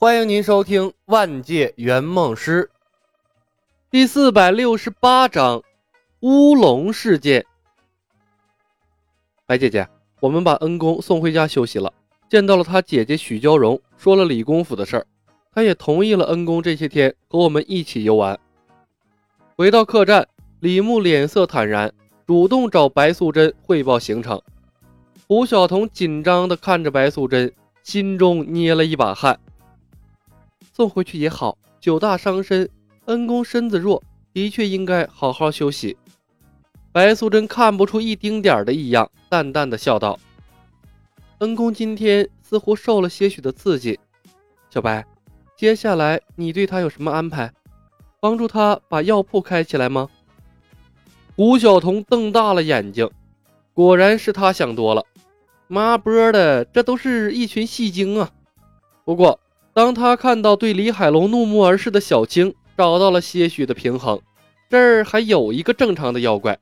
欢迎您收听《万界圆梦师》第四百六十八章乌龙事件。白姐姐，我们把恩公送回家休息了。见到了他姐姐许娇荣，说了李公府的事儿，他也同意了恩公这些天和我们一起游玩。回到客栈，李牧脸色坦然，主动找白素贞汇报行程。胡晓彤紧张地看着白素贞，心中捏了一把汗。送回去也好，酒大伤身，恩公身子弱，的确应该好好休息。白素贞看不出一丁点的异样，淡淡的笑道：“恩公今天似乎受了些许的刺激，小白，接下来你对他有什么安排？帮助他把药铺开起来吗？”胡晓彤瞪大了眼睛，果然是他想多了，妈波的，这都是一群戏精啊！不过。当他看到对李海龙怒目而视的小青，找到了些许的平衡。这儿还有一个正常的妖怪，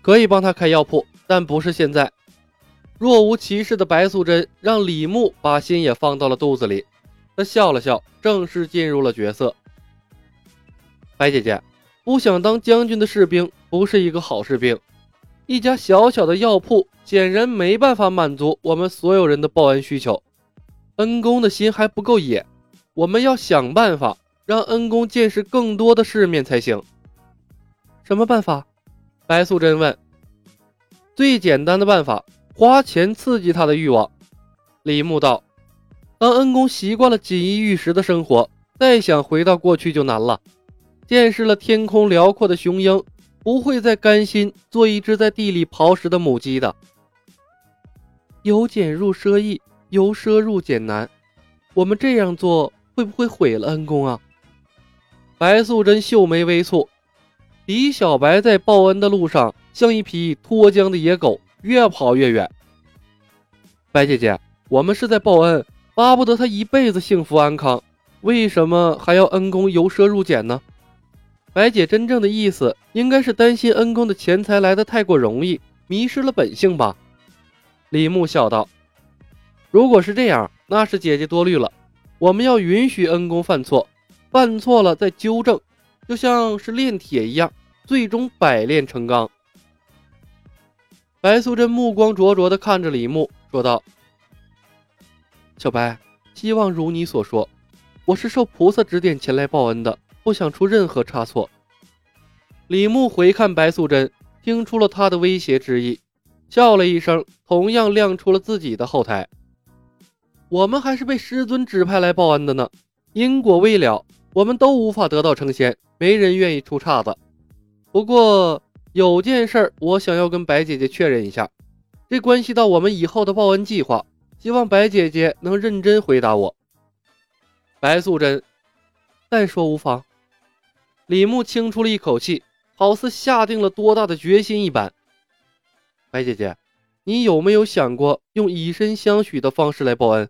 可以帮他开药铺，但不是现在。若无其事的白素贞让李牧把心也放到了肚子里。他笑了笑，正式进入了角色。白姐姐，不想当将军的士兵不是一个好士兵。一家小小的药铺显然没办法满足我们所有人的报恩需求。恩公的心还不够野，我们要想办法让恩公见识更多的世面才行。什么办法？白素贞问。最简单的办法，花钱刺激他的欲望。李牧道。当恩公习惯了锦衣玉食的生活，再想回到过去就难了。见识了天空辽阔的雄鹰，不会再甘心做一只在地里刨食的母鸡的。由俭入奢易。由奢入俭难，我们这样做会不会毁了恩公啊？白素贞秀眉微蹙，李小白在报恩的路上像一匹脱缰的野狗，越跑越远。白姐姐，我们是在报恩，巴不得他一辈子幸福安康，为什么还要恩公由奢入俭呢？白姐真正的意思应该是担心恩公的钱财来得太过容易，迷失了本性吧？李牧笑道。如果是这样，那是姐姐多虑了。我们要允许恩公犯错，犯错了再纠正，就像是炼铁一样，最终百炼成钢。白素贞目光灼灼地看着李牧，说道：“小白，希望如你所说，我是受菩萨指点前来报恩的，不想出任何差错。”李牧回看白素贞，听出了他的威胁之意，笑了一声，同样亮出了自己的后台。我们还是被师尊指派来报恩的呢，因果未了，我们都无法得道成仙，没人愿意出岔子。不过有件事儿，我想要跟白姐姐确认一下，这关系到我们以后的报恩计划，希望白姐姐能认真回答我。白素贞，再说无妨。李牧轻出了一口气，好似下定了多大的决心一般。白姐姐，你有没有想过用以身相许的方式来报恩？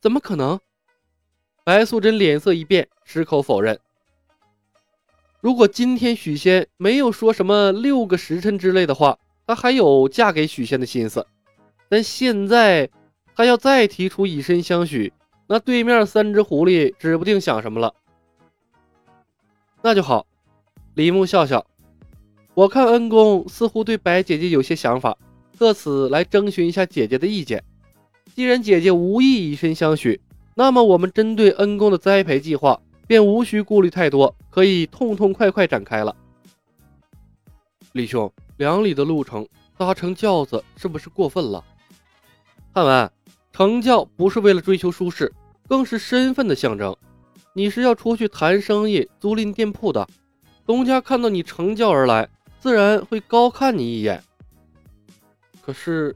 怎么可能？白素贞脸色一变，矢口否认。如果今天许仙没有说什么六个时辰之类的话，她还有嫁给许仙的心思。但现在他要再提出以身相许，那对面三只狐狸指不定想什么了。那就好，李牧笑笑。我看恩公似乎对白姐姐有些想法，特此来征询一下姐姐的意见。既然姐姐无意以身相许，那么我们针对恩公的栽培计划便无需顾虑太多，可以痛痛快快展开了。李兄，两里的路程搭乘轿子是不是过分了？汉文，乘轿不是为了追求舒适，更是身份的象征。你是要出去谈生意、租赁店铺的，东家看到你乘轿而来，自然会高看你一眼。可是，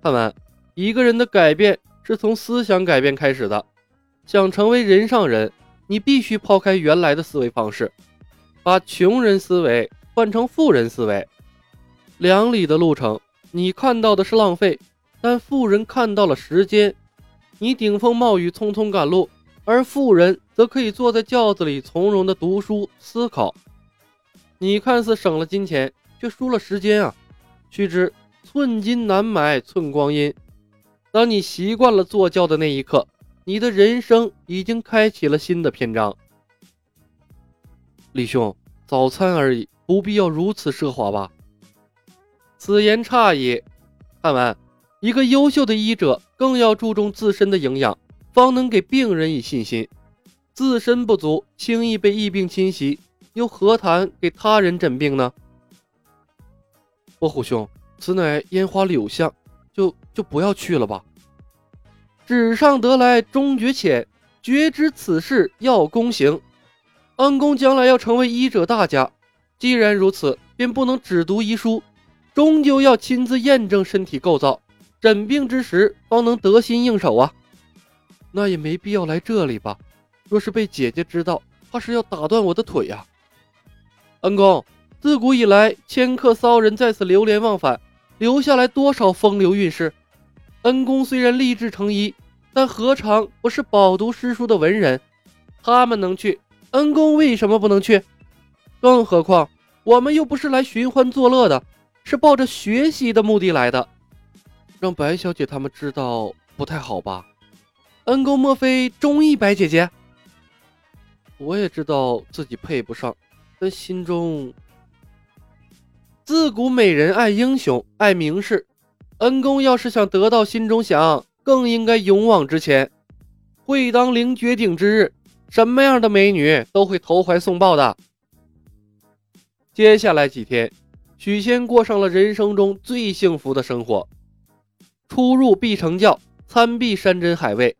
汉文。一个人的改变是从思想改变开始的。想成为人上人，你必须抛开原来的思维方式，把穷人思维换成富人思维。两里的路程，你看到的是浪费，但富人看到了时间。你顶风冒雨匆匆赶路，而富人则可以坐在轿子里从容的读书思考。你看似省了金钱，却输了时间啊！须知寸金难买寸光阴。当你习惯了坐轿的那一刻，你的人生已经开启了新的篇章。李兄，早餐而已，不必要如此奢华吧？此言差矣。看完，一个优秀的医者更要注重自身的营养，方能给病人以信心。自身不足，轻易被疫病侵袭，又何谈给他人诊病呢？伯虎兄，此乃烟花柳巷，就不要去了吧。纸上得来终觉浅，绝知此事要躬行。恩公将来要成为医者大家，既然如此，便不能只读医书，终究要亲自验证身体构造，诊病之时方能得心应手啊。那也没必要来这里吧。若是被姐姐知道，怕是要打断我的腿呀！恩公，自古以来，迁客骚人在此流连忘返，留下来多少风流韵事。恩公虽然立志成医，但何尝不是饱读诗书的文人？他们能去，恩公为什么不能去？更何况，我们又不是来寻欢作乐的，是抱着学习的目的来的。让白小姐他们知道不太好吧？恩公莫非中意白姐姐？我也知道自己配不上，但心中自古美人爱英雄，爱名士。恩公要是想得到心中想，更应该勇往直前。会当凌绝顶之日，什么样的美女都会投怀送抱的。接下来几天，许仙过上了人生中最幸福的生活。出入必成教，参毕山珍海味，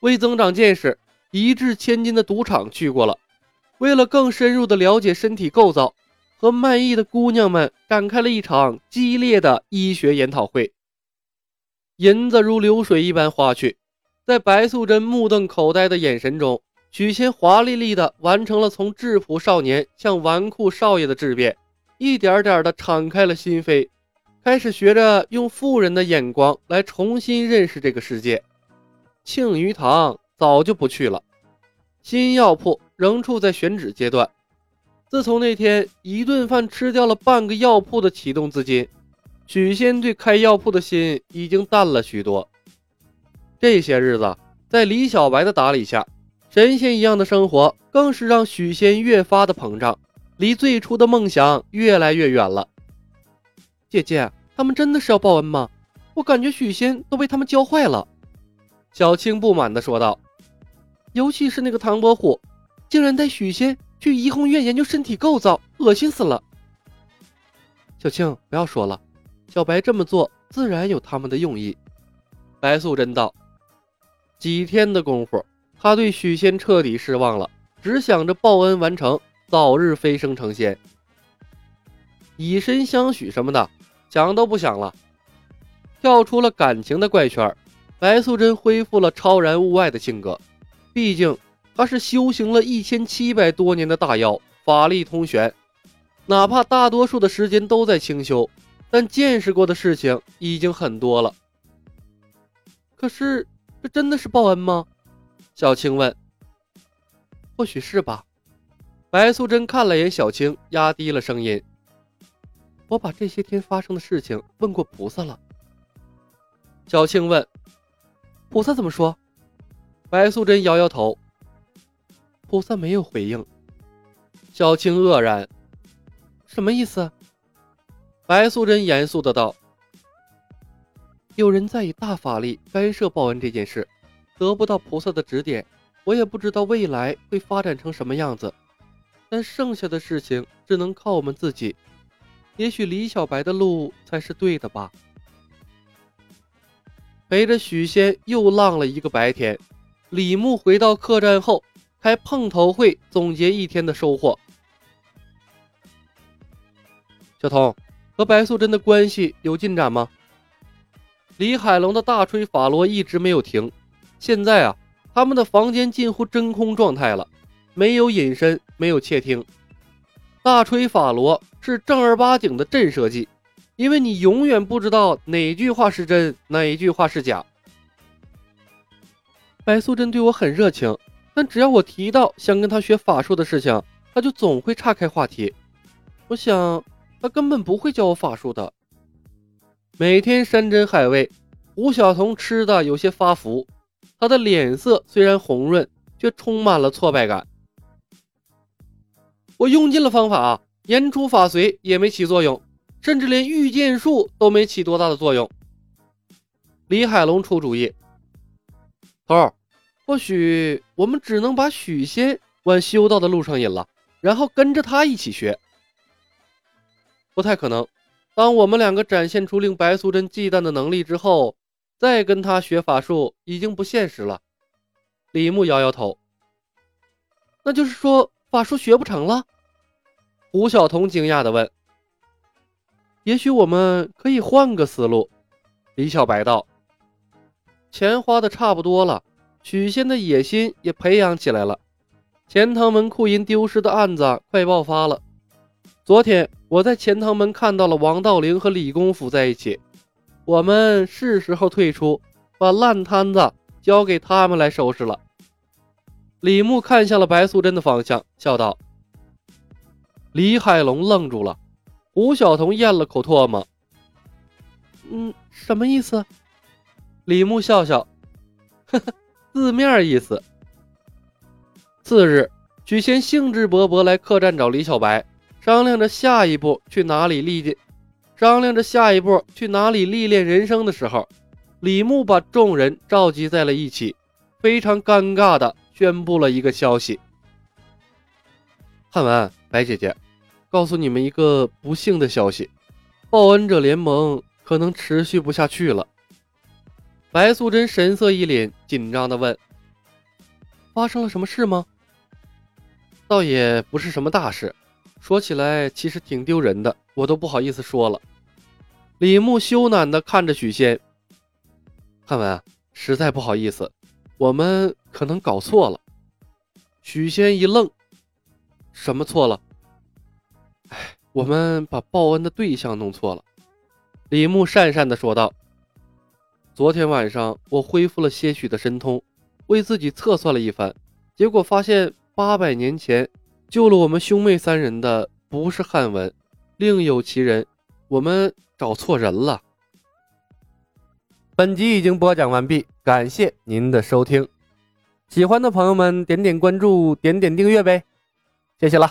为增长见识。一掷千金的赌场去过了，为了更深入的了解身体构造，和卖艺的姑娘们展开了一场激烈的医学研讨会。银子如流水一般花去，在白素贞目瞪口呆的眼神中，许仙华丽丽的完成了从质朴少年向纨绔少爷的质变，一点点的敞开了心扉，开始学着用富人的眼光来重新认识这个世界。庆余堂。早就不去了，新药铺仍处在选址阶段。自从那天一顿饭吃掉了半个药铺的启动资金，许仙对开药铺的心已经淡了许多。这些日子，在李小白的打理下，神仙一样的生活更是让许仙越发的膨胀，离最初的梦想越来越远了。姐姐，他们真的是要报恩吗？我感觉许仙都被他们教坏了。小青不满地说道。尤其是那个唐伯虎，竟然带许仙去怡红院研究身体构造，恶心死了！小青，不要说了，小白这么做自然有他们的用意。白素贞道。几天的功夫，他对许仙彻底失望了，只想着报恩完成，早日飞升成仙。以身相许什么的，想都不想了。跳出了感情的怪圈，白素贞恢复了超然物外的性格。毕竟他是修行了一千七百多年的大妖，法力通玄，哪怕大多数的时间都在清修，但见识过的事情已经很多了。可是，这真的是报恩吗？小青问。或许是吧。白素贞看了眼小青，压低了声音：“我把这些天发生的事情问过菩萨了。”小青问：“菩萨怎么说？”白素贞摇摇头，菩萨没有回应。小青愕然，什么意思？白素贞严肃的道：“有人在以大法力干涉报恩这件事，得不到菩萨的指点，我也不知道未来会发展成什么样子。但剩下的事情只能靠我们自己。也许李小白的路才是对的吧。”陪着许仙又浪了一个白天。李牧回到客栈后，开碰头会，总结一天的收获。小童和白素贞的关系有进展吗？李海龙的大吹法罗一直没有停，现在啊，他们的房间近乎真空状态了，没有隐身，没有窃听。大吹法罗是正儿八经的震慑剂，因为你永远不知道哪句话是真，哪句话是假。白素贞对我很热情，但只要我提到想跟他学法术的事情，他就总会岔开话题。我想，他根本不会教我法术的。每天山珍海味，胡晓彤吃的有些发福，他的脸色虽然红润，却充满了挫败感。我用尽了方法，言出法随也没起作用，甚至连御剑术都没起多大的作用。李海龙出主意，头儿，或许我们只能把许仙往修道的路上引了，然后跟着他一起学。不太可能。当我们两个展现出令白素贞忌惮的能力之后，再跟他学法术已经不现实了。李牧摇摇头。那就是说法术学不成了？胡晓彤惊讶地问。也许我们可以换个思路。李小白道。钱花的差不多了，许仙的野心也培养起来了。钱塘门库银丢失的案子快爆发了。昨天。我在钱塘门看到了王道陵和李公甫在一起，我们是时候退出，把烂摊子交给他们来收拾了。李牧看向了白素贞的方向，笑道：“李海龙愣住了，胡晓彤咽了口唾沫。嗯，什么意思？”李牧笑笑：“呵呵，字面意思。”次日，许仙兴致勃勃来客栈找李小白。商量着下一步去哪里历练，商量着下一步去哪里历练人生的时候，李牧把众人召集在了一起，非常尴尬的宣布了一个消息：汉文、白姐姐，告诉你们一个不幸的消息，报恩者联盟可能持续不下去了。白素贞神色一凛，紧张的问：“发生了什么事吗？”倒也不是什么大事。说起来，其实挺丢人的，我都不好意思说了。李牧羞赧地看着许仙，汉文，实在不好意思，我们可能搞错了。许仙一愣，什么错了？我们把报恩的对象弄错了。李牧讪讪地说道：“昨天晚上我恢复了些许的神通，为自己测算了一番，结果发现八百年前。”救了我们兄妹三人的不是汉文，另有其人。我们找错人了。本集已经播讲完毕，感谢您的收听。喜欢的朋友们点点关注，点点订阅呗，谢谢了。